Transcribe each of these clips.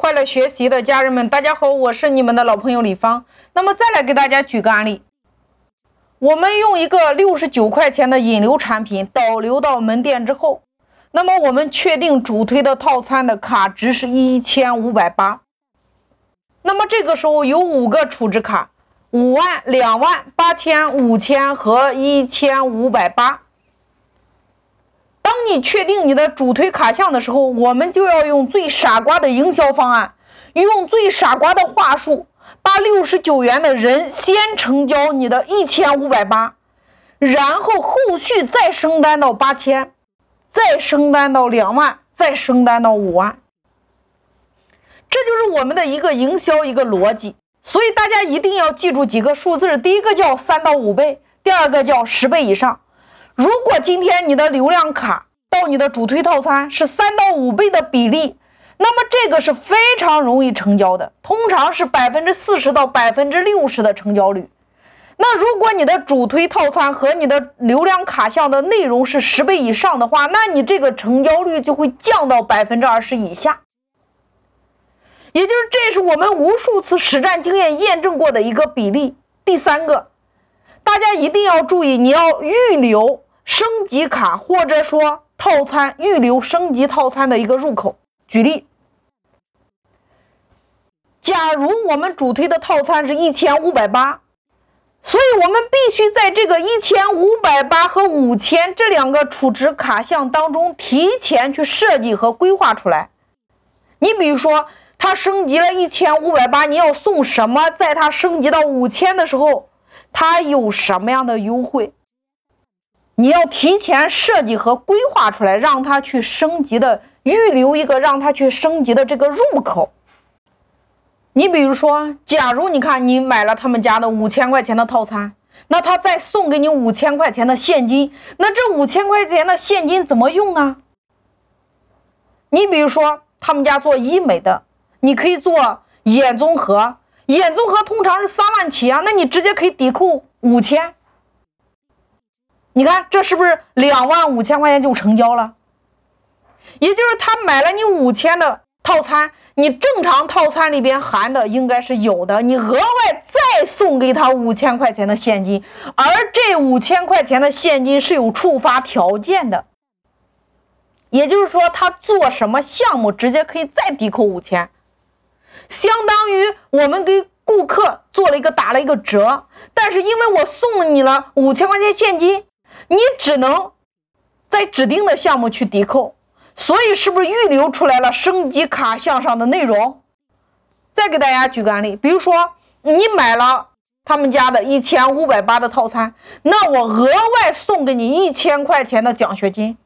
快乐学习的家人们，大家好，我是你们的老朋友李芳。那么再来给大家举个案例，我们用一个六十九块钱的引流产品导流到门店之后，那么我们确定主推的套餐的卡值是一千五百八。那么这个时候有五个储值卡，五万、两万、八千、五千和一千五百八。当你确定你的主推卡项的时候，我们就要用最傻瓜的营销方案，用最傻瓜的话术，把六十九元的人先成交你的一千五百八，然后后续再升单到八千，再升单到两万，再升单到五万。这就是我们的一个营销一个逻辑。所以大家一定要记住几个数字：第一个叫三到五倍，第二个叫十倍以上。如果今天你的流量卡到你的主推套餐是三到五倍的比例，那么这个是非常容易成交的，通常是百分之四十到百分之六十的成交率。那如果你的主推套餐和你的流量卡项的内容是十倍以上的话，那你这个成交率就会降到百分之二十以下。也就是这是我们无数次实战经验验证过的一个比例。第三个，大家一定要注意，你要预留。升级卡或者说套餐预留升级套餐的一个入口。举例，假如我们主推的套餐是一千五百八，所以我们必须在这个一千五百八和五千这两个储值卡项当中提前去设计和规划出来。你比如说，它升级了一千五百八，你要送什么？在它升级到五千的时候，它有什么样的优惠？你要提前设计和规划出来，让他去升级的，预留一个让他去升级的这个入口。你比如说，假如你看你买了他们家的五千块钱的套餐，那他再送给你五千块钱的现金，那这五千块钱的现金怎么用呢？你比如说他们家做医美的，你可以做眼综合，眼综合通常是三万起啊，那你直接可以抵扣五千。你看，这是不是两万五千块钱就成交了？也就是他买了你五千的套餐，你正常套餐里边含的应该是有的，你额外再送给他五千块钱的现金，而这五千块钱的现金是有触发条件的，也就是说他做什么项目直接可以再抵扣五千，相当于我们给顾客做了一个打了一个折，但是因为我送你了五千块钱现金。你只能在指定的项目去抵扣，所以是不是预留出来了升级卡项上的内容？再给大家举个案例，比如说你买了他们家的一千五百八的套餐，那我额外送给你一千块钱的奖学金。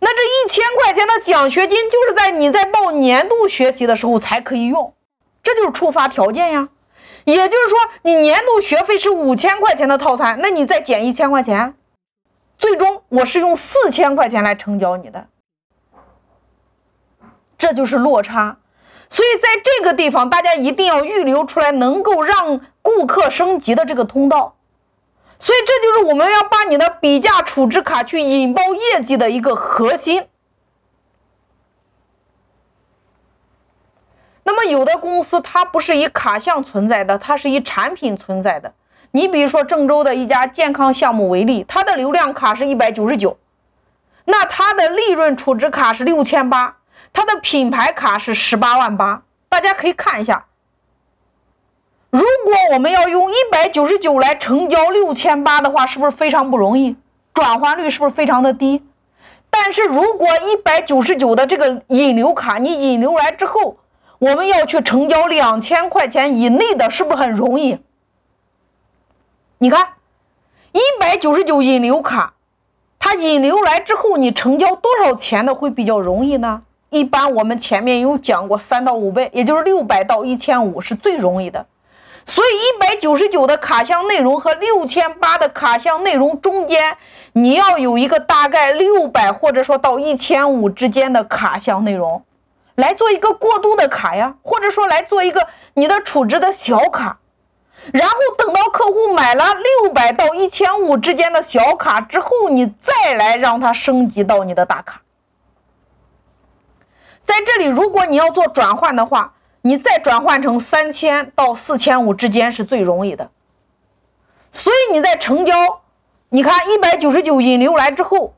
那这一千块钱的奖学金就是在你在报年度学习的时候才可以用，这就是触发条件呀。也就是说，你年度学费是五千块钱的套餐，那你再减一千块钱。最终我是用四千块钱来成交你的，这就是落差。所以在这个地方，大家一定要预留出来能够让顾客升级的这个通道。所以这就是我们要把你的比价储值卡去引爆业绩的一个核心。那么有的公司它不是以卡项存在的，它是以产品存在的。你比如说郑州的一家健康项目为例，它的流量卡是一百九十九，那它的利润储值卡是六千八，它的品牌卡是十八万八。大家可以看一下，如果我们要用一百九十九来成交六千八的话，是不是非常不容易？转换率是不是非常的低？但是如果一百九十九的这个引流卡，你引流来之后，我们要去成交两千块钱以内的，是不是很容易？你看，一百九十九引流卡，它引流来之后，你成交多少钱的会比较容易呢？一般我们前面有讲过，三到五倍，也就是六百到一千五是最容易的。所以一百九十九的卡项内容和六千八的卡项内容中间，你要有一个大概六百或者说到一千五之间的卡项内容，来做一个过渡的卡呀，或者说来做一个你的储值的小卡。然后等到客户买了六百到一千五之间的小卡之后，你再来让他升级到你的大卡。在这里，如果你要做转换的话，你再转换成三千到四千五之间是最容易的。所以你在成交，你看一百九十九引流来之后，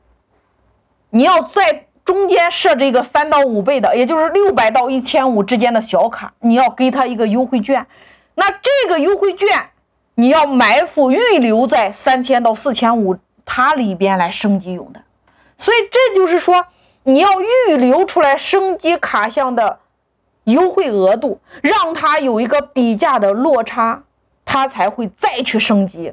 你要在中间设置一个三到五倍的，也就是六百到一千五之间的小卡，你要给他一个优惠券。那这个优惠券你要埋伏预留在三千到四千五它里边来升级用的。所以这就是说。你要预留出来升级卡项的优惠额度，让它有一个比价的落差，它才会再去升级。